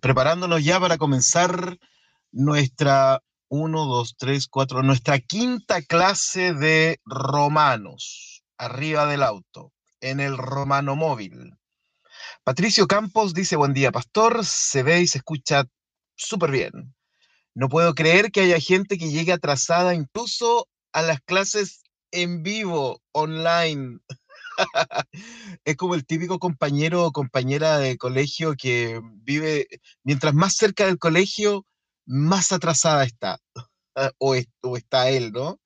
Preparándonos ya para comenzar nuestra 1, 2, 3, 4, nuestra quinta clase de romanos, arriba del auto, en el romano móvil. Patricio Campos dice, buen día, pastor, se ve y se escucha súper bien. No puedo creer que haya gente que llegue atrasada incluso a las clases en vivo, online. es como el típico compañero o compañera de colegio que vive, mientras más cerca del colegio, más atrasada está, o, está él, ¿no?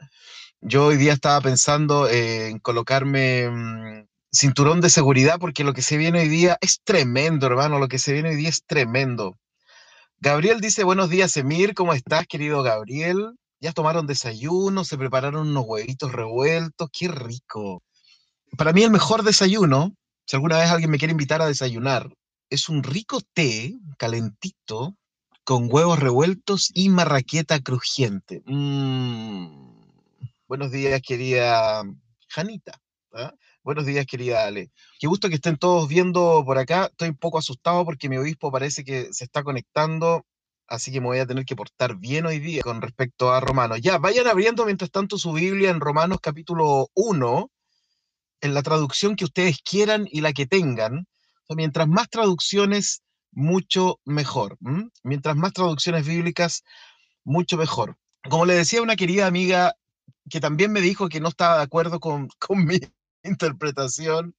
Yo hoy día estaba pensando en colocarme mm, cinturón de seguridad porque lo que se viene hoy día es tremendo, hermano, lo que se viene hoy día es tremendo. Gabriel dice, buenos días, Emir, ¿cómo estás, querido Gabriel? Ya tomaron desayuno, se prepararon unos huevitos revueltos, qué rico. Para mí el mejor desayuno, si alguna vez alguien me quiere invitar a desayunar, es un rico té calentito con huevos revueltos y marraqueta crujiente. Mm. Buenos días, querida Janita. ¿ah? Buenos días, querida Ale. Qué gusto que estén todos viendo por acá. Estoy un poco asustado porque mi obispo parece que se está conectando, así que me voy a tener que portar bien hoy día con respecto a Romanos. Ya, vayan abriendo mientras tanto su Biblia en Romanos capítulo 1, en la traducción que ustedes quieran y la que tengan. mientras más traducciones, mucho mejor. Mientras más traducciones bíblicas, mucho mejor. Como le decía una querida amiga que también me dijo que no estaba de acuerdo con, conmigo interpretación.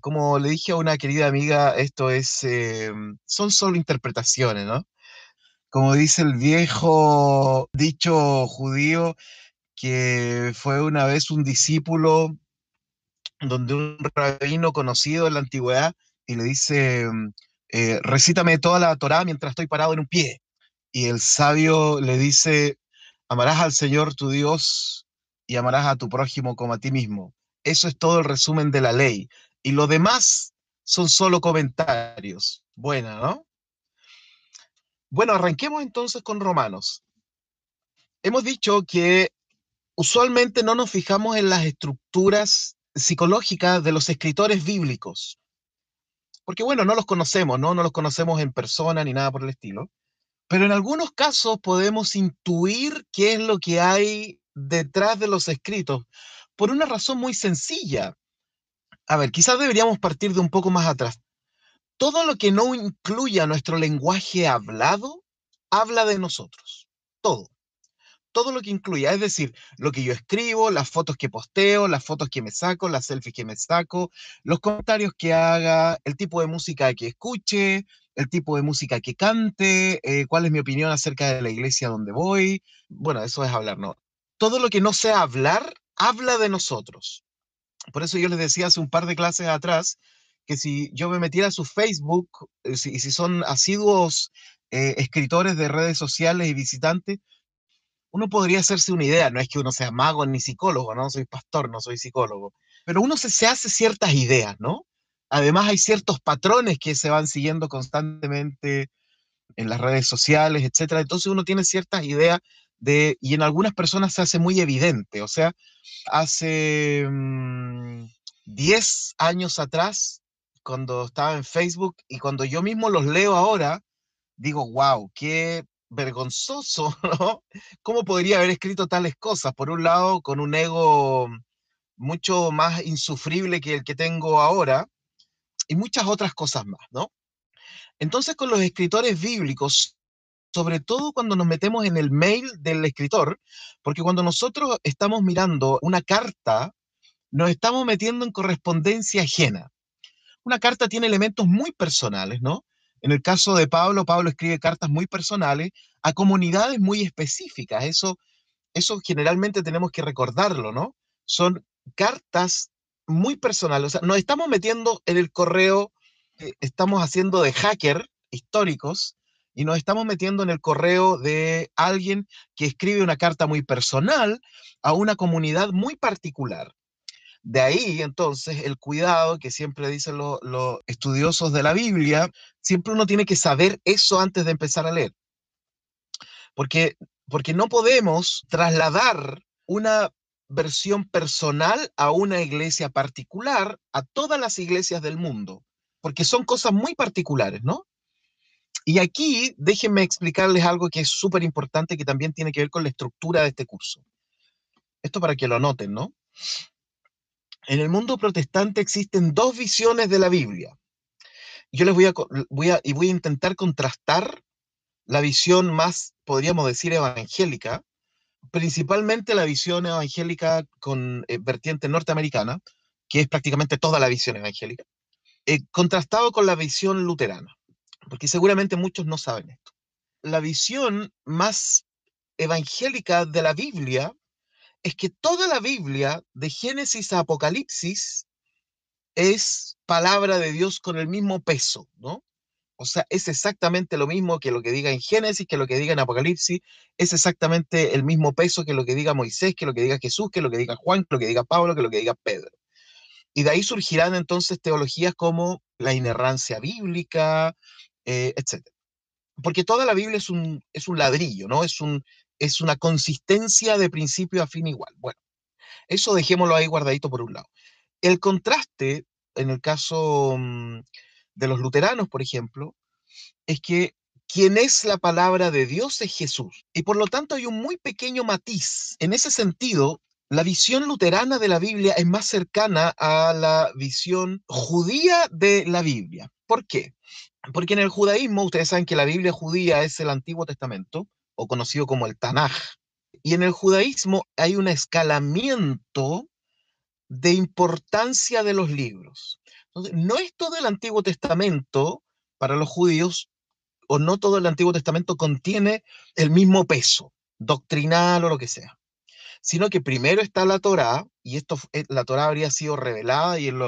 Como le dije a una querida amiga, esto es, eh, son solo interpretaciones, ¿no? Como dice el viejo dicho judío, que fue una vez un discípulo donde un rabino conocido en la antigüedad y le dice, eh, recítame toda la Torá mientras estoy parado en un pie. Y el sabio le dice, amarás al Señor tu Dios y amarás a tu prójimo como a ti mismo. Eso es todo el resumen de la ley. Y lo demás son solo comentarios. Buena, ¿no? Bueno, arranquemos entonces con Romanos. Hemos dicho que usualmente no nos fijamos en las estructuras psicológicas de los escritores bíblicos. Porque bueno, no los conocemos, ¿no? No los conocemos en persona ni nada por el estilo. Pero en algunos casos podemos intuir qué es lo que hay detrás de los escritos por una razón muy sencilla. A ver, quizás deberíamos partir de un poco más atrás. Todo lo que no incluya nuestro lenguaje hablado, habla de nosotros. Todo. Todo lo que incluya, es decir, lo que yo escribo, las fotos que posteo, las fotos que me saco, las selfies que me saco, los comentarios que haga, el tipo de música que escuche, el tipo de música que cante, eh, cuál es mi opinión acerca de la iglesia donde voy. Bueno, eso es hablar, ¿no? Todo lo que no sea hablar habla de nosotros. Por eso yo les decía hace un par de clases atrás que si yo me metiera a su Facebook, y eh, si, si son asiduos eh, escritores de redes sociales y visitantes, uno podría hacerse una idea, no es que uno sea mago ni psicólogo, no soy pastor, no soy psicólogo, pero uno se, se hace ciertas ideas, ¿no? Además hay ciertos patrones que se van siguiendo constantemente en las redes sociales, etcétera. Entonces uno tiene ciertas ideas y en algunas personas se hace muy evidente, o sea, hace 10 mm, años atrás, cuando estaba en Facebook y cuando yo mismo los leo ahora, digo, wow, qué vergonzoso. ¿Cómo podría haber escrito tales cosas? Por un lado, con un ego mucho más insufrible que el que tengo ahora, y muchas otras cosas más, ¿no? Entonces, con los escritores bíblicos sobre todo cuando nos metemos en el mail del escritor, porque cuando nosotros estamos mirando una carta, nos estamos metiendo en correspondencia ajena. Una carta tiene elementos muy personales, ¿no? En el caso de Pablo, Pablo escribe cartas muy personales a comunidades muy específicas. Eso, eso generalmente tenemos que recordarlo, ¿no? Son cartas muy personales. O sea, nos estamos metiendo en el correo, eh, estamos haciendo de hacker históricos y nos estamos metiendo en el correo de alguien que escribe una carta muy personal a una comunidad muy particular. De ahí, entonces, el cuidado que siempre dicen los, estudiosos de la Biblia, siempre uno tiene que saber eso antes de empezar a leer. Porque, porque no podemos trasladar una versión personal a una iglesia particular, a todas las iglesias del mundo, porque son cosas muy particulares, ¿no? Y aquí déjenme explicarles algo que es súper importante, que también tiene que ver con la estructura de este curso. Esto para que lo anoten, ¿no? En el mundo protestante existen dos visiones de la Biblia. Yo les voy a, y voy a intentar contrastar la visión más, podríamos decir, evangélica, principalmente la visión evangélica con eh, vertiente norteamericana, que es prácticamente toda la visión evangélica, eh, contrastado con la visión luterana, porque seguramente muchos no saben esto. La visión más evangélica de la Biblia es que toda la Biblia, de Génesis a Apocalipsis, es palabra de Dios con el mismo peso, ¿no? O sea, es exactamente lo mismo que lo que diga en Génesis, que lo que diga en Apocalipsis, es exactamente el mismo peso que lo que diga Moisés, que lo que diga Jesús, que lo que diga Juan, que lo que diga Pablo, que lo que diga Pedro. Y de ahí surgirán entonces teologías como la inerrancia bíblica, eh, etc. Porque toda la Biblia es un, es un ladrillo, ¿no? Es un, es una consistencia de principio a fin igual. Bueno, eso dejémoslo ahí guardadito por un lado. El contraste, en el caso mm, de los luteranos, por ejemplo, es que quien es la palabra de Dios es Jesús. Y por lo tanto hay un muy pequeño matiz. En ese sentido, la visión luterana de la Biblia es más cercana a la visión judía de la Biblia. ¿Por qué? Porque en el judaísmo, ustedes saben que la Biblia judía es el Antiguo Testamento, o conocido como el Tanaj. Y en el judaísmo hay un escalamiento de importancia de los libros. No es todo el Antiguo Testamento para los judíos, o no todo el Antiguo Testamento contiene el mismo peso doctrinal o lo que sea, sino que primero está la Torá, y esto, eh, la Torá habría sido revelada y en,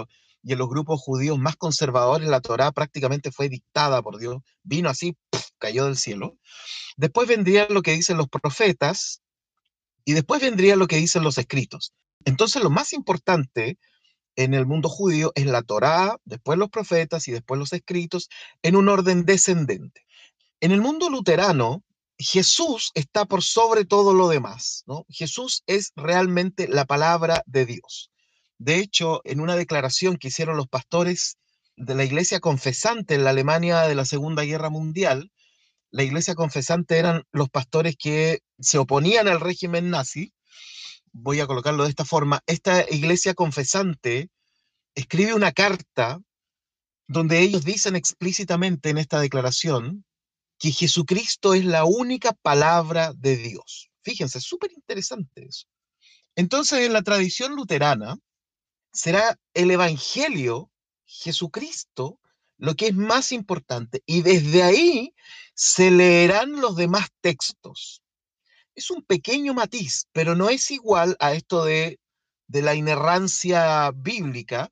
y en los grupos judíos más conservadores la Torá prácticamente fue dictada por Dios, vino así, cayó del cielo. Después vendría lo que dicen los profetas y después vendría lo que dicen los escritos. Entonces lo más importante en el mundo judío es la Torá, después los profetas y después los escritos, en un orden descendente. En el mundo luterano, Jesús está por sobre todo lo demás, ¿no? Jesús es realmente la palabra de Dios. De hecho, en una declaración que hicieron los pastores de la iglesia confesante en la Alemania de la Segunda Guerra Mundial, la iglesia confesante eran los pastores que se oponían al régimen nazi. Voy a colocarlo de esta forma. Esta iglesia confesante escribe una carta donde ellos dicen explícitamente en esta declaración que Jesucristo es la única palabra de Dios. Fíjense, súper interesante eso. Entonces, en la tradición luterana, será el Evangelio, Jesucristo, lo que es más importante. Y desde ahí se leerán los demás textos. Es un pequeño matiz, pero no es igual a esto de, de la inerrancia bíblica,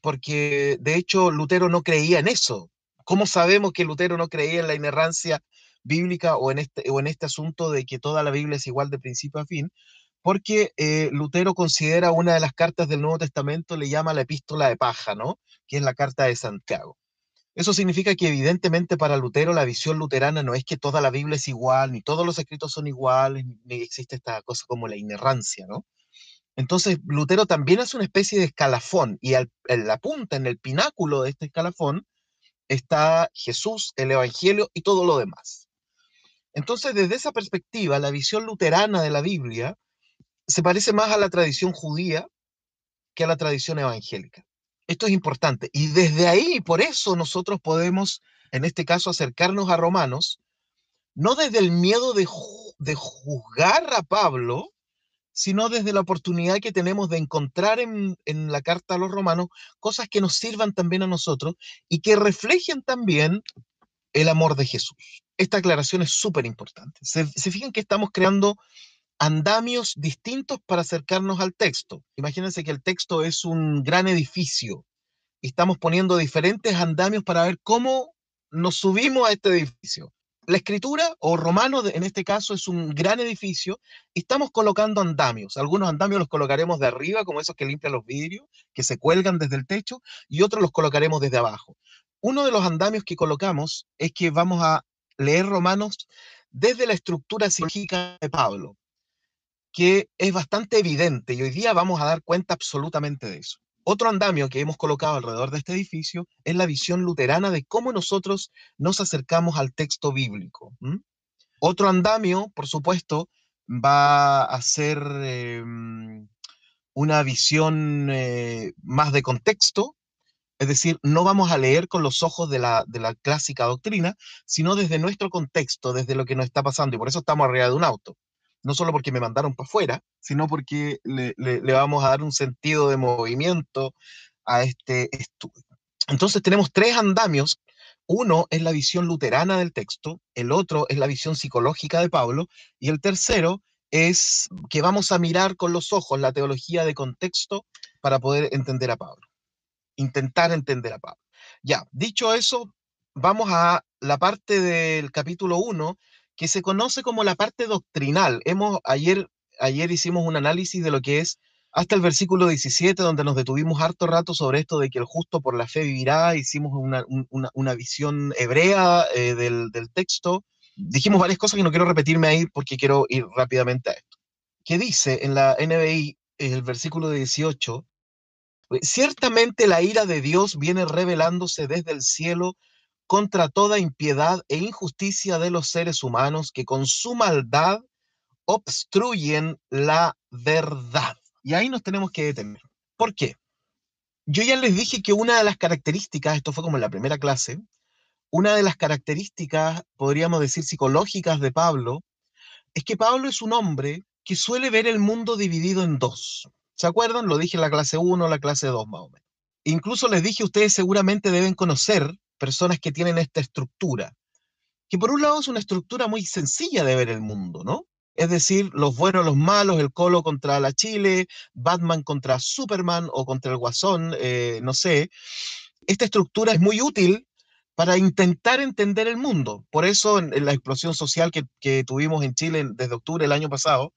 porque de hecho Lutero no creía en eso. ¿Cómo sabemos que Lutero no creía en la inerrancia bíblica o en este, o en este asunto de que toda la Biblia es igual de principio a fin? Porque eh, Lutero considera una de las cartas del Nuevo Testamento, le llama la epístola de paja, ¿no? Que es la carta de Santiago. Eso significa que evidentemente para Lutero la visión luterana no es que toda la Biblia es igual, ni todos los escritos son iguales, ni existe esta cosa como la inerrancia, ¿no? Entonces Lutero también es una especie de escalafón y en la punta, en el pináculo de este escalafón, está Jesús, el Evangelio y todo lo demás. Entonces, desde esa perspectiva, la visión luterana de la Biblia se parece más a la tradición judía que a la tradición evangélica. Esto es importante. Y desde ahí, por eso nosotros podemos, en este caso, acercarnos a Romanos, no desde el miedo de, de juzgar a Pablo, sino desde la oportunidad que tenemos de encontrar en, en, la carta a los romanos cosas que nos sirvan también a nosotros y que reflejen también el amor de Jesús. Esta aclaración es súper importante. Se, se fijan que estamos creando andamios distintos para acercarnos al texto. Imagínense que el texto es un gran edificio estamos poniendo diferentes andamios para ver cómo nos subimos a este edificio. La escritura, o romano en este caso, es un gran edificio estamos colocando andamios. Algunos andamios los colocaremos de arriba, como esos que limpian los vidrios, que se cuelgan desde el techo, y otros los colocaremos desde abajo. Uno de los andamios que colocamos es que vamos a leer Romanos desde la estructura psíquica de Pablo que es bastante evidente y hoy día vamos a dar cuenta absolutamente de eso. Otro andamio que hemos colocado alrededor de este edificio es la visión luterana de cómo nosotros nos acercamos al texto bíblico. Otro andamio, por supuesto, va a ser em, una visión eh, más de contexto, es decir, no vamos a leer con los ojos de la, de la clásica doctrina, sino desde nuestro contexto, desde lo que nos está pasando, y por eso estamos arriba de un auto no solo porque me mandaron para afuera, sino porque le, vamos a dar un sentido de movimiento a este estudio. Entonces tenemos tres andamios. Uno es la visión luterana del texto, el otro es la visión psicológica de Pablo y el tercero es que vamos a mirar con los ojos la teología de contexto para poder entender a Pablo, intentar entender a Pablo. Ya, dicho eso, vamos a la parte del capítulo 1 que se conoce como la parte doctrinal. Hemos, ayer, ayer hicimos un análisis de lo que es hasta el versículo 17, donde nos detuvimos harto rato sobre esto de que el justo por la fe vivirá, hicimos una, una, visión hebrea eh, del, del, texto. Dijimos varias cosas que no quiero repetirme ahí porque quiero ir rápidamente a esto. ¿Qué dice en la NBI, el versículo 18? Ciertamente la ira de Dios viene revelándose desde el cielo contra toda impiedad e injusticia de los seres humanos que con su maldad obstruyen la verdad. Y ahí nos tenemos que detener. ¿Por qué? Yo ya les dije que una de las características, esto fue como en la primera clase, una de las características, podríamos decir, psicológicas de Pablo, es que Pablo es un hombre que suele ver el mundo dividido en dos. ¿Se acuerdan? Lo dije en la clase 1, la clase 2 más o menos. Incluso les dije, ustedes seguramente deben conocer personas que tienen esta estructura, que por un lado es una estructura muy sencilla de ver el mundo, ¿no? Es decir, los buenos, los malos, el Colo contra la Chile, Batman contra Superman o contra el Guasón, eh, no sé. Esta estructura es muy útil para intentar entender el mundo. Por eso en, la explosión social que, que, tuvimos en Chile desde octubre del año pasado,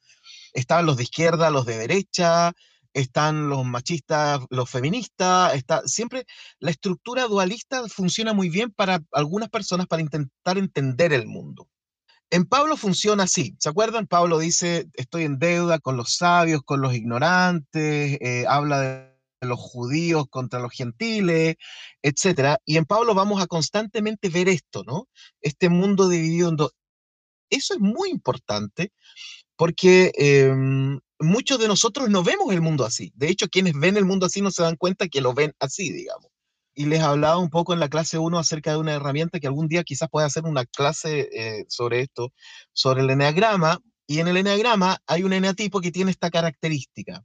estaban los de izquierda, los de derecha, están los machistas, los feministas, está siempre la estructura dualista funciona muy bien para algunas personas para intentar entender el mundo. En Pablo funciona así, ¿se acuerdan? Pablo dice, estoy en deuda con los sabios, con los ignorantes, eh, habla de los judíos contra los gentiles, etcétera. Y en Pablo vamos a constantemente ver esto, ¿no? Este mundo dividido en dos. Eso es muy importante porque em, muchos de nosotros no vemos el mundo así. De hecho, quienes ven el mundo así no se dan cuenta que lo ven así, digamos. Y les hablaba un poco en la clase 1 acerca de una herramienta que algún día quizás pueda hacer una clase eh, sobre esto, sobre el eneagrama. Y en el eneagrama hay un eneatipo que tiene esta característica,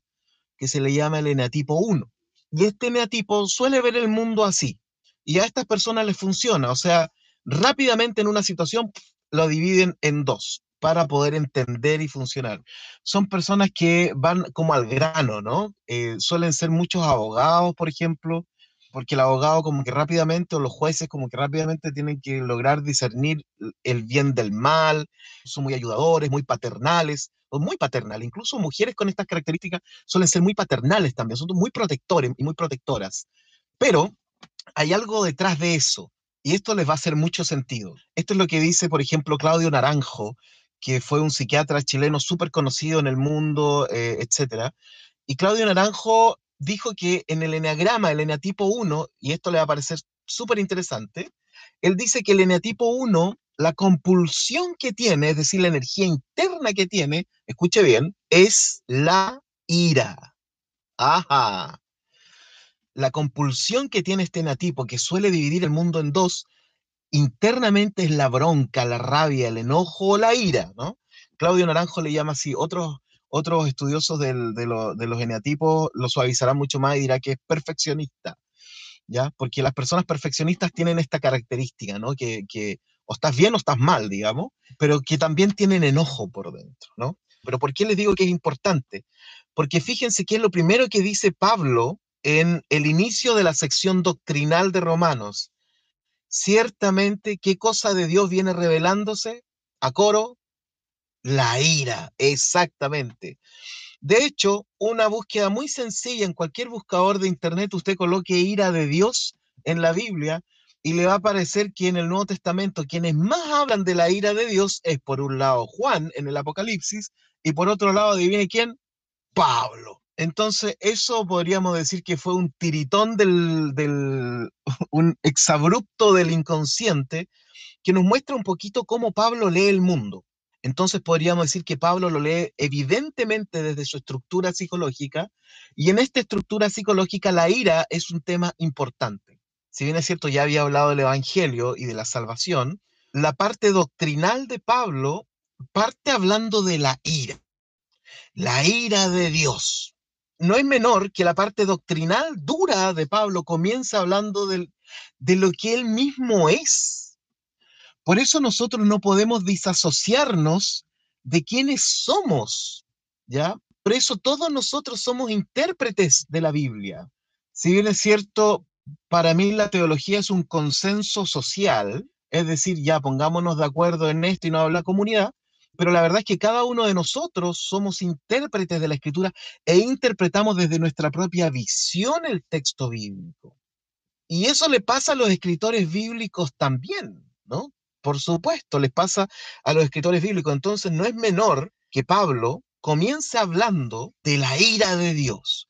que se le llama el eneatipo 1. Y este eneatipo suele ver el mundo así. Y a estas personas les funciona. O sea, rápidamente en una situación lo dividen en dos para poder entender y funcionar. Son personas que van como al grano, ¿no? Eh, suelen ser muchos abogados, por ejemplo, porque el abogado como que rápidamente, o los jueces como que rápidamente tienen que lograr discernir el bien del mal, son muy ayudadores, muy paternales, o muy paternales, incluso mujeres con estas características suelen ser muy paternales también, son muy protectores y muy protectoras. Pero hay algo detrás de eso, y esto les va a hacer mucho sentido. Esto es lo que dice, por ejemplo, Claudio Naranjo que fue un psiquiatra chileno súper conocido en el mundo, eh, etc. Y Claudio Naranjo dijo que en el eneagrama, el eneatipo 1, y esto le va a parecer súper interesante, él dice que el eneatipo 1, la compulsión que tiene, es decir, la energía interna que tiene, escuche bien, es la ira. Ajá. La compulsión que tiene este eneatipo, que suele dividir el mundo en dos, internamente es la bronca, la rabia, el enojo o la ira, ¿no? Claudio Naranjo le llama así, otros, otros estudiosos de, los eneatipos lo suavizarán mucho más y dirá que es perfeccionista. ¿ya? Porque las personas perfeccionistas tienen esta característica, ¿no? Que, que o estás bien o estás mal, digamos, pero que también tienen enojo por dentro, ¿no? Pero ¿por qué les digo que es importante? Porque fíjense que es lo primero que dice Pablo en el inicio de la sección doctrinal de Romanos. Ciertamente, ¿qué cosa de Dios viene revelándose? A coro, la ira, exactamente. De hecho, una búsqueda muy sencilla en cualquier buscador de Internet, usted coloque ira de Dios en la Biblia y le va a aparecer que en el Nuevo Testamento quienes más hablan de la ira de Dios es por un lado Juan en el Apocalipsis y por otro lado, adivine quién, Pablo. Entonces, eso podríamos decir que fue un tiritón del, un exabrupto del inconsciente que nos muestra un poquito cómo Pablo lee el mundo. Entonces podríamos decir que Pablo lo lee evidentemente desde su estructura psicológica y en esta estructura psicológica la ira es un tema importante. Si bien es cierto, ya había hablado del Evangelio y de la salvación, la parte doctrinal de Pablo parte hablando de la ira, la ira de Dios no es menor que la parte doctrinal dura de Pablo comienza hablando de lo que él mismo es. Por eso nosotros no podemos disasociarnos de quienes somos, ¿ya? Por eso todos nosotros somos intérpretes de la Biblia. Si bien es cierto, para mí la teología es un consenso social, es decir, ya pongámonos de acuerdo en esto y no habla comunidad, pero la verdad es que cada uno de nosotros somos intérpretes de la escritura e interpretamos desde nuestra propia visión el texto bíblico. Y eso le pasa a los escritores bíblicos también, ¿no? Por supuesto, les pasa a los escritores bíblicos. Entonces no es menor que Pablo comience hablando de la ira de Dios,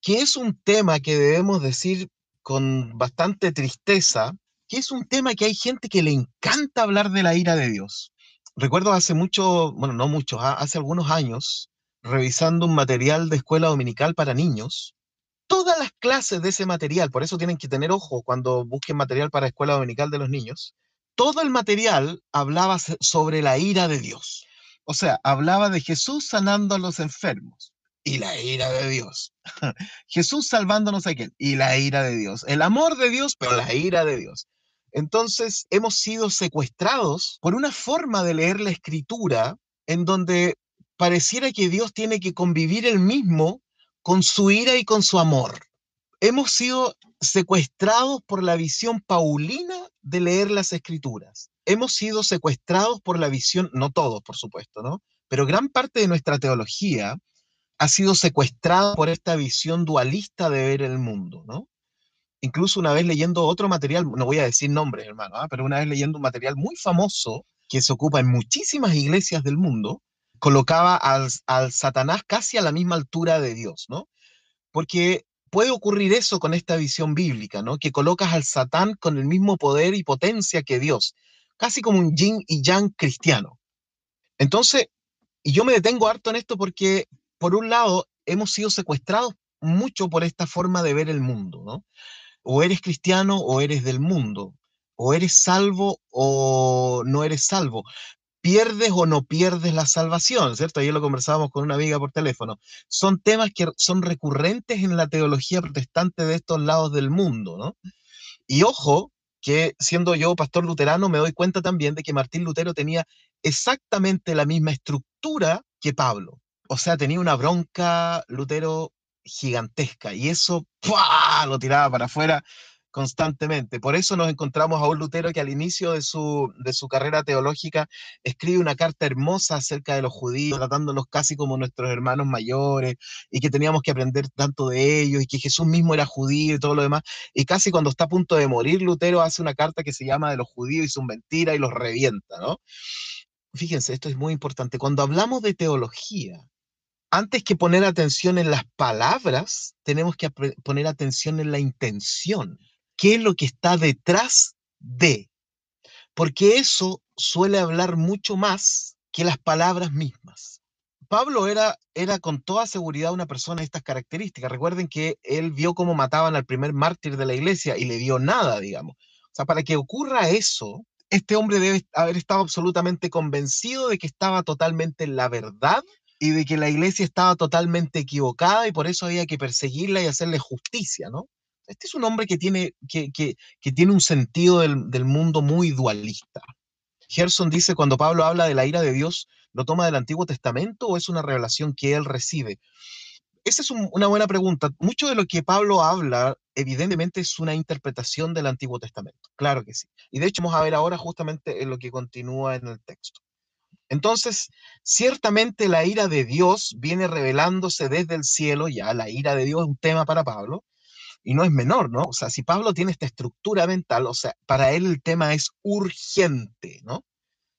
que es un tema que debemos decir con bastante tristeza, que es un tema que hay gente que le encanta hablar de la ira de Dios recuerdo hace mucho, bueno, no mucho, ah, hace algunos años, revisando un material de escuela dominical para niños, todas las clases de ese material, por eso tienen que tener ojo cuando busquen material para escuela dominical de los niños, todo el material hablaba sobre la ira de Dios. O sea, hablaba de Jesús sanando a los enfermos y la ira de Dios. Jesús salvándonos a quién y la ira de Dios. El amor de Dios, pero la ira de Dios. Entonces hemos sido secuestrados por una forma de leer la escritura en donde pareciera que Dios tiene que convivir él mismo con su ira y con su amor. Hemos sido secuestrados por la visión paulina de leer las escrituras. Hemos sido secuestrados por la visión, no todos, por supuesto, ¿no? Pero gran parte de nuestra teología ha sido secuestrada por esta visión dualista de ver el mundo, ¿no? Incluso una vez leyendo otro material, no voy a decir nombres, hermano, ¿ah? pero una vez leyendo un material muy famoso que se ocupa en muchísimas iglesias del mundo, colocaba al, al Satanás casi a la misma altura de Dios, ¿no? Porque puede ocurrir eso con esta visión bíblica, ¿no? Que colocas al Satán con el mismo poder y potencia que Dios, casi como un yin y yang cristiano. Entonces, y yo me detengo harto en esto porque, por un lado, hemos sido secuestrados mucho por esta forma de ver el mundo, ¿no? O eres cristiano o eres del mundo, o eres salvo o no eres salvo, pierdes o no pierdes la salvación, ¿cierto? Ayer lo conversábamos con una amiga por teléfono. Son temas que son recurrentes en la teología protestante de estos lados del mundo, ¿no? Y ojo, que siendo yo pastor luterano me doy cuenta también de que Martín Lutero tenía exactamente la misma estructura que Pablo. O sea, tenía una bronca Lutero gigantesca y eso lo tiraba para afuera constantemente. Por eso nos encontramos a un Lutero que al inicio de su, de su carrera teológica escribe una carta hermosa acerca de los judíos, tratándolos casi como nuestros hermanos mayores, y que teníamos que aprender tanto de ellos, y que Jesús mismo era judío y todo lo demás. Y casi cuando está a punto de morir, Lutero hace una carta que se llama de los judíos y su mentira y los revienta, ¿no? Fíjense, esto es muy importante. Cuando hablamos de teología, antes que poner atención en las palabras, tenemos que poner atención en la intención. ¿Qué es lo que está detrás de? Porque eso suele hablar mucho más que las palabras mismas. Pablo era, era con toda seguridad una persona de estas características. Recuerden que él vio cómo mataban al primer mártir de la iglesia y le dio nada, digamos. O sea, para que ocurra eso, este hombre debe haber estado absolutamente convencido de que estaba totalmente en la verdad y de que la iglesia estaba totalmente equivocada y por eso había que perseguirla y hacerle justicia, ¿no? Este es un hombre que tiene, que, tiene un sentido del, mundo muy dualista. Gerson dice, cuando Pablo habla de la ira de Dios, ¿lo toma del Antiguo Testamento o es una revelación que él recibe? Esa es una buena pregunta. Mucho de lo que Pablo habla, evidentemente, es una interpretación del Antiguo Testamento. Claro que sí. Y de hecho, vamos a ver ahora justamente en lo que continúa en el texto. Entonces, ciertamente la ira de Dios viene revelándose desde el cielo, ya la ira de Dios es un tema para Pablo, y no es menor, ¿no? O sea, si Pablo tiene esta estructura mental, o sea, para él el tema es urgente, ¿no?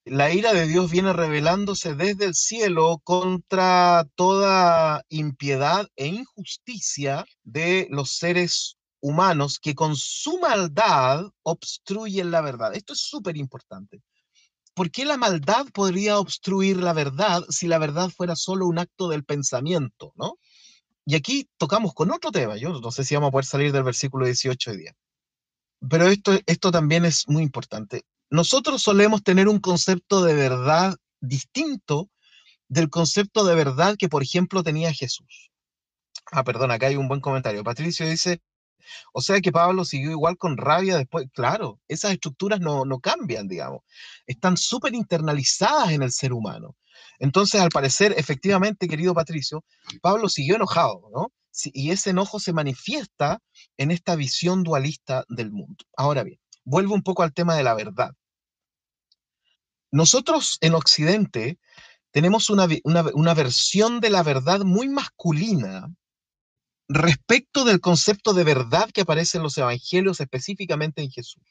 la ira de Dios viene revelándose desde el cielo contra toda impiedad e injusticia de los seres humanos que con su maldad obstruyen la verdad. Esto es súper importante. ¿Por qué la maldad podría obstruir la verdad si la verdad fuera solo un acto del pensamiento, no? Y aquí tocamos con otro tema. Yo no sé si vamos a poder salir del versículo 18 hoy día. Pero esto, esto también es muy importante nosotros solemos tener un concepto de verdad distinto del concepto de verdad que, por ejemplo, tenía Jesús. Ah, perdón, acá hay un buen comentario. Patricio dice, o sea que Pablo siguió igual con rabia después. Claro, esas estructuras no, no cambian, digamos. Están súper internalizadas en el ser humano. Entonces, al parecer, efectivamente, querido Patricio, Pablo siguió enojado, ¿no? Y ese enojo se manifiesta en esta visión dualista del mundo. Ahora bien, vuelvo un poco al tema de la verdad. Nosotros en Occidente tenemos una, versión de la verdad muy masculina respecto del concepto de verdad que aparece en los evangelios, específicamente en Jesús.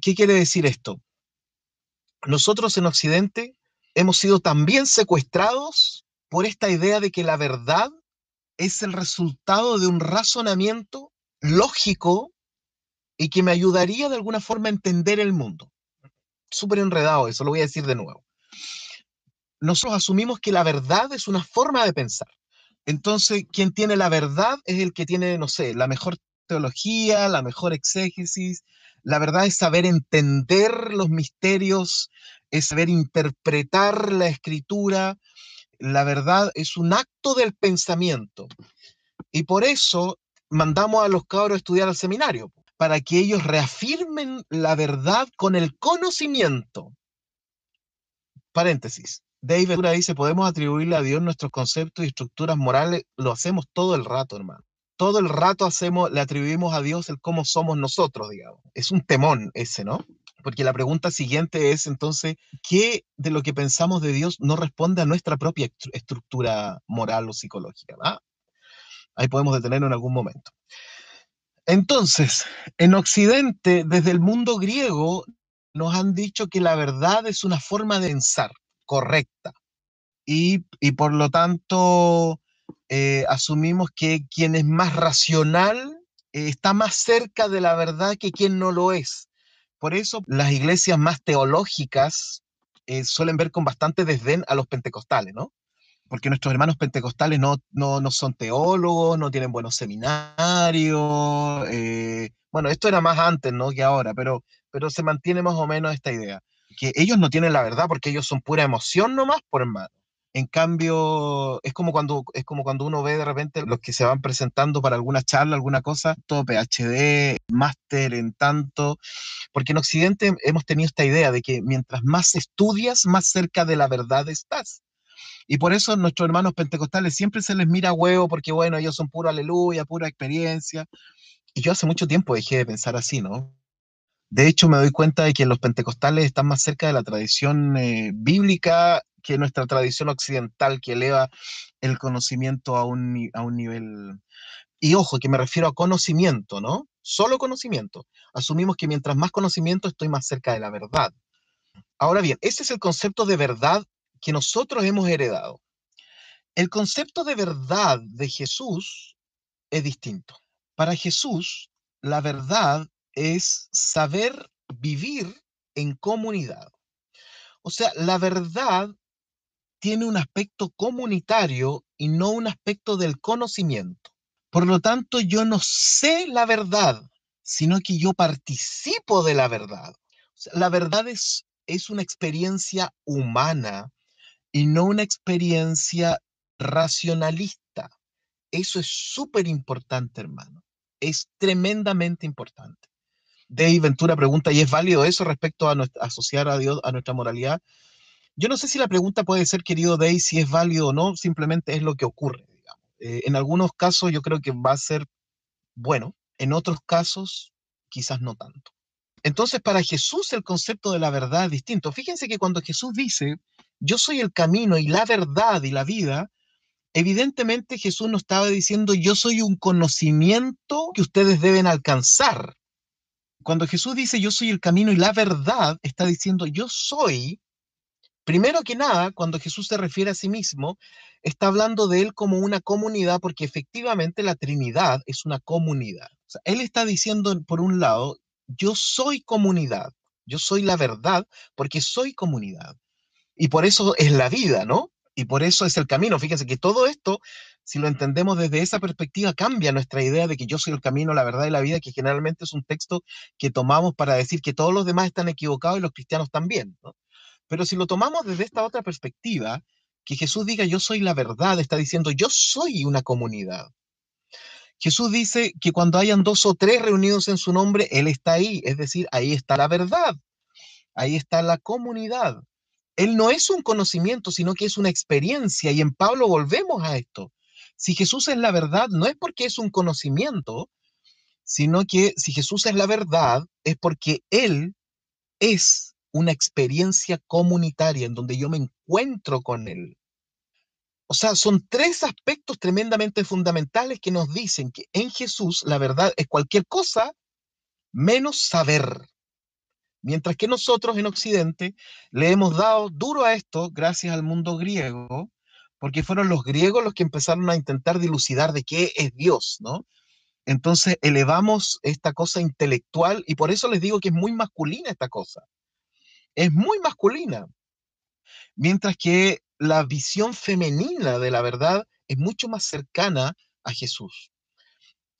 ¿Qué quiere decir esto? Nosotros en Occidente hemos sido también secuestrados por esta idea de que la verdad es el resultado de un razonamiento lógico y que me ayudaría de alguna forma a entender el mundo. Súper enredado eso, lo voy a decir de nuevo. Nosotros asumimos que la verdad es una forma de pensar. Entonces, quien tiene la verdad es el que tiene, no sé, la mejor teología, la mejor exégesis. La verdad es saber entender los misterios, es saber interpretar la escritura. La verdad es un acto del pensamiento. Y por eso mandamos a los cabros a estudiar al seminario para que ellos reafirmen la verdad con el conocimiento. Paréntesis. David dice, podemos atribuirle a Dios nuestros conceptos y estructuras morales, lo hacemos todo el rato, hermano. Todo el rato hacemos, le atribuimos a Dios el cómo somos nosotros, digamos. Es un temón ese, ¿no? Porque la pregunta siguiente es entonces, ¿qué de lo que pensamos de Dios no responde a nuestra propia estructura moral o psicológica? Ahí podemos detenerlo en algún momento. Entonces, en Occidente, desde el mundo griego, nos han dicho que la verdad es una forma de pensar correcta. Y, por lo tanto, eh, asumimos que quien es más racional eh, está más cerca de la verdad que quien no lo es. Por eso las iglesias más teológicas eh, suelen ver con bastante desdén a los pentecostales, ¿no? porque nuestros hermanos pentecostales no, no, son teólogos, no tienen buenos seminarios. Bueno, esto era más antes, ¿no? Que ahora, pero, pero se mantiene más o menos esta idea, que ellos no tienen la verdad porque ellos son pura emoción nomás, por hermano. En cambio, es como cuando es como cuando uno ve de repente los que se van presentando para alguna charla, alguna cosa, todo PhD, máster en tanto, porque en Occidente hemos tenido esta idea de que mientras más estudias, más cerca de la verdad estás. Y por eso nuestros hermanos pentecostales siempre se les mira huevo, porque bueno, ellos son puro aleluya, pura experiencia. Y yo hace mucho tiempo dejé de pensar así, ¿no? De hecho, me doy cuenta de que los pentecostales están más cerca de la tradición eh, bíblica que nuestra tradición occidental, que eleva el conocimiento a un, a un nivel... Y ojo, que me refiero a conocimiento, ¿no? Solo conocimiento. Asumimos que mientras más conocimiento estoy más cerca de la verdad. Ahora bien, ese es el concepto de verdad que nosotros hemos heredado. El concepto de verdad de Jesús es distinto. Para Jesús, la verdad es saber vivir en comunidad. O sea, la verdad tiene un aspecto comunitario y no un aspecto del conocimiento. Por lo tanto, yo no sé la verdad, sino que yo participo de la verdad. la verdad es, es una experiencia humana y no una experiencia racionalista. Eso es súper importante, hermano. es tremendamente importante. Dave Ventura pregunta, ¿y es válido eso respecto a asociar a Dios a nuestra moralidad? Yo no sé si la pregunta puede ser, querido Dave, si es válido o no, simplemente es lo que ocurre. Eh, en algunos casos yo creo que va a ser bueno, en otros casos quizás no tanto. Entonces, para Jesús el concepto de la verdad es distinto. Fíjense que cuando Jesús dice, yo soy el camino y la verdad y la vida, evidentemente Jesús no estaba diciendo, yo soy un conocimiento que ustedes deben alcanzar. Cuando Jesús dice, yo soy el camino y la verdad, está diciendo, yo soy, primero que nada, cuando Jesús se refiere a sí mismo, está hablando de él como una comunidad, porque efectivamente la Trinidad es una comunidad. él está diciendo, por un lado, yo soy comunidad, yo soy la verdad, porque soy comunidad. Y por eso es la vida, ¿no? Y por eso es el camino. Fíjense que todo esto, si lo entendemos desde esa perspectiva, cambia nuestra idea de que yo soy el camino, la verdad y la vida, que generalmente es un texto que tomamos para decir que todos los demás están equivocados y los cristianos también. ¿no? Pero si lo tomamos desde esta otra perspectiva, que Jesús diga yo soy la verdad, está diciendo yo soy una comunidad. Jesús dice que cuando hayan dos o tres reunidos en su nombre, Él está ahí, es decir, ahí está la verdad, ahí está la comunidad. Él no es un conocimiento, sino que es una experiencia y en Pablo volvemos a esto. Si Jesús es la verdad, no es porque es un conocimiento, sino que si Jesús es la verdad, es porque Él es una experiencia comunitaria en donde yo me encuentro con Él. O sea, son tres aspectos tremendamente fundamentales que nos dicen que en Jesús la verdad es cualquier cosa menos saber. Mientras que nosotros en Occidente le hemos dado duro a esto gracias al mundo griego, porque fueron los griegos los que empezaron a intentar dilucidar de qué es Dios, ¿no? Entonces elevamos esta cosa intelectual y por eso les digo que es muy masculina esta cosa. Es muy masculina. Mientras que la visión femenina de la verdad es mucho más cercana a Jesús.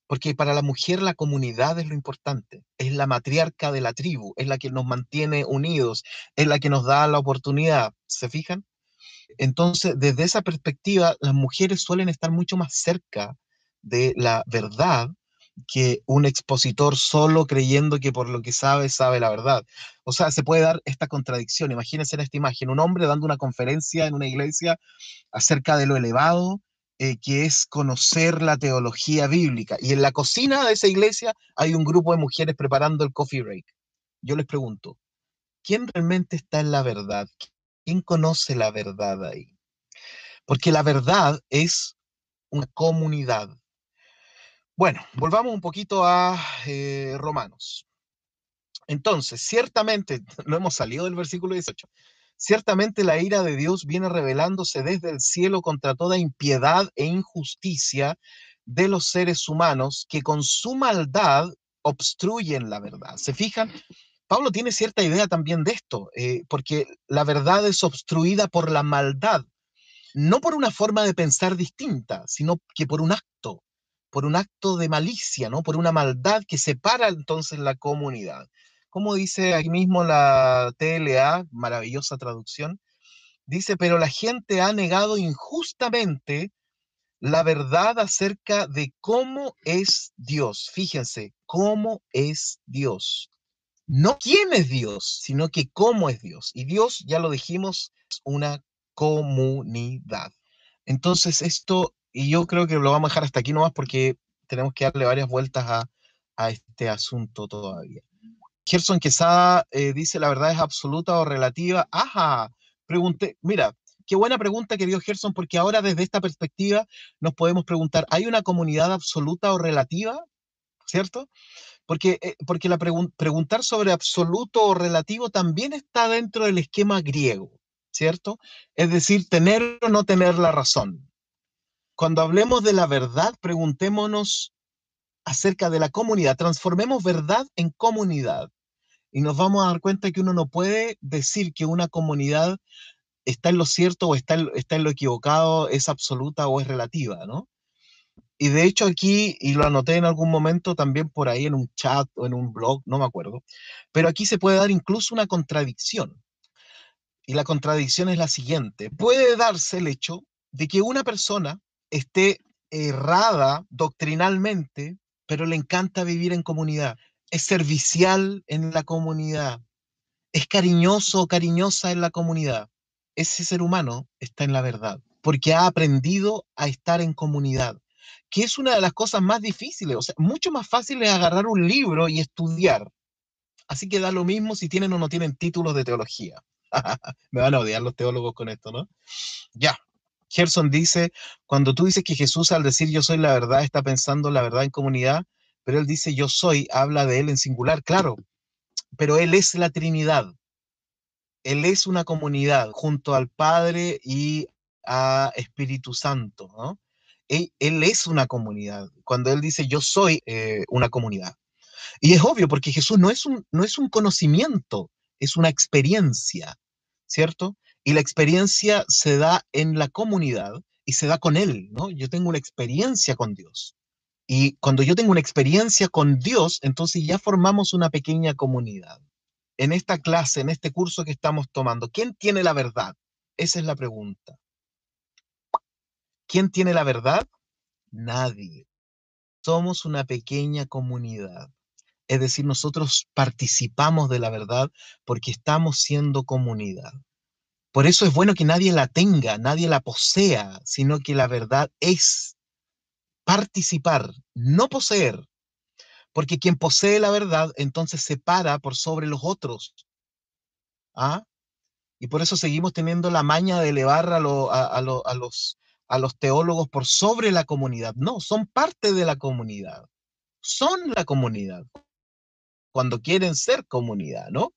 Porque para la mujer la comunidad es lo importante, es la matriarca de la tribu, es la que nos mantiene unidos, es la que nos da la oportunidad, ¿se fijan? Entonces, desde esa perspectiva, las mujeres suelen estar mucho más cerca de la verdad que un expositor solo creyendo que por lo que sabe, sabe la verdad. O sea, se puede dar esta contradicción. Imagínense en esta imagen, un hombre dando una conferencia en una iglesia acerca de lo elevado eh, que es conocer la teología bíblica. Y en la cocina de esa iglesia hay un grupo de mujeres preparando el coffee break. Yo les pregunto, ¿quién realmente está en la verdad? ¿Quién conoce la verdad ahí? Porque la verdad es una comunidad, bueno, volvamos un poquito a eh, Romanos. Entonces, ciertamente, no hemos salido del versículo 18, ciertamente la ira de Dios viene revelándose desde el cielo contra toda impiedad e injusticia de los seres humanos que con su maldad obstruyen la verdad. ¿Se fijan? Pablo tiene cierta idea también de esto, eh, porque la verdad es obstruida por la maldad, no por una forma de pensar distinta, sino que por un acto por un acto de malicia, ¿no? Por una maldad que separa entonces la comunidad. Como dice aquí mismo la TLA, maravillosa traducción, dice, pero la gente ha negado injustamente la verdad acerca de cómo es Dios. Fíjense, cómo es Dios. No quién es Dios, sino que cómo es Dios. Y Dios, ya lo dijimos, es una comunidad. Entonces, esto y yo creo que lo vamos a dejar hasta aquí nomás porque tenemos que darle varias vueltas a, este asunto todavía. Gerson Quesada eh, dice, ¿la verdad es absoluta o relativa? Ajá, pregunté, mira, qué buena pregunta, querido Gerson, porque ahora desde esta perspectiva nos podemos preguntar, ¿hay una comunidad absoluta o relativa? ¿Cierto? Porque, eh, porque la preguntar sobre absoluto o relativo también está dentro del esquema griego, ¿cierto? Es decir, tener o no tener la razón cuando hablemos de la verdad, preguntémonos acerca de la comunidad, transformemos verdad en comunidad y nos vamos a dar cuenta que uno no puede decir que una comunidad está en lo cierto o está está en lo equivocado, es absoluta o es relativa, ¿no? Y de hecho aquí, y lo anoté en algún momento también por ahí en un chat o en un blog, no me acuerdo, pero aquí se puede dar incluso una contradicción. Y la contradicción es la siguiente. Puede darse el hecho de que una persona esté errada doctrinalmente pero le encanta vivir en comunidad. Es servicial en la comunidad. Es cariñoso o cariñosa en la comunidad. Ese ser humano está en la verdad, porque ha aprendido a estar en comunidad, que es una de las cosas más difíciles. O sea, mucho más fácil es agarrar un libro y estudiar. Así que da lo mismo si tienen o no tienen títulos de teología. Me van a odiar los teólogos con esto, ¿no? Ya, Gerson dice, cuando tú dices que Jesús al decir yo soy la verdad está pensando la verdad en comunidad, pero él dice yo soy, habla de él en singular, claro, pero él es la Trinidad. Él es una comunidad junto al Padre y a Espíritu Santo, ¿no? Él, es una comunidad. Cuando él dice yo soy eh, una comunidad. Y es obvio porque Jesús no es, un, no es un conocimiento, es una experiencia, ¿cierto? Y la experiencia se da en la comunidad y se da con Él, ¿no? Yo tengo una experiencia con Dios. Y cuando yo tengo una experiencia con Dios, entonces ya formamos una pequeña comunidad. En esta clase, en este curso que estamos tomando, ¿quién tiene la verdad? Esa es la pregunta. ¿Quién tiene la verdad? Nadie. Somos una pequeña comunidad. Es decir, nosotros participamos de la verdad porque estamos siendo comunidad. Por eso es bueno que nadie la tenga, nadie la posea, sino que la verdad es participar, no poseer. Porque quien posee la verdad, entonces se para por sobre los otros. ¿Ah? Y por eso seguimos teniendo la maña de elevar a, a, los, a los teólogos por sobre la comunidad. No, son parte de la comunidad. Son la comunidad. Cuando quieren ser comunidad, ¿no?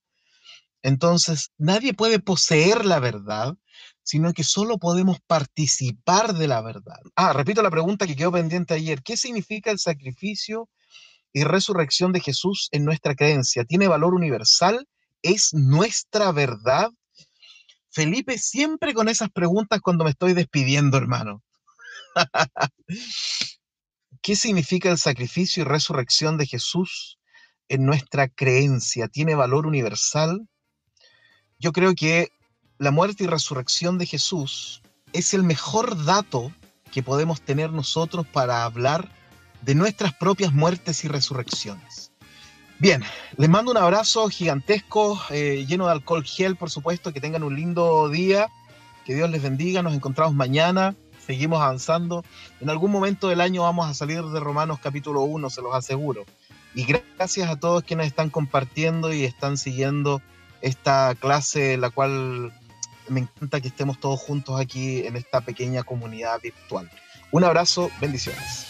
Entonces, nadie puede poseer la verdad, sino que solo podemos participar de la verdad. Ah, repito la pregunta que quedó pendiente ayer. ¿Qué significa el sacrificio y resurrección de Jesús en nuestra creencia? ¿Tiene valor universal? ¿Es nuestra verdad? Felipe, siempre con esas preguntas cuando me estoy despidiendo, hermano. ¿Qué significa el sacrificio y resurrección de Jesús en nuestra creencia? ¿Tiene valor universal? yo creo que la muerte y resurrección de Jesús es el mejor dato que podemos tener nosotros para hablar de nuestras propias muertes y resurrecciones. Bien, les mando un abrazo gigantesco, eh, lleno de alcohol gel, por supuesto, que tengan un lindo día, que Dios les bendiga, nos encontramos mañana, seguimos avanzando. En algún momento del año vamos a salir de Romanos capítulo 1, se los aseguro. Y gracias a todos quienes están compartiendo y están siguiendo esta clase, la cual me encanta que estemos todos juntos aquí en esta pequeña comunidad virtual. Un abrazo, bendiciones.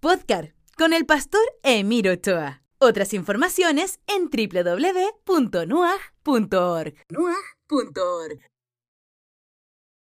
Podcast con el pastor Emiro Ochoa. Otras informaciones en www.nuag.org. nuag.org.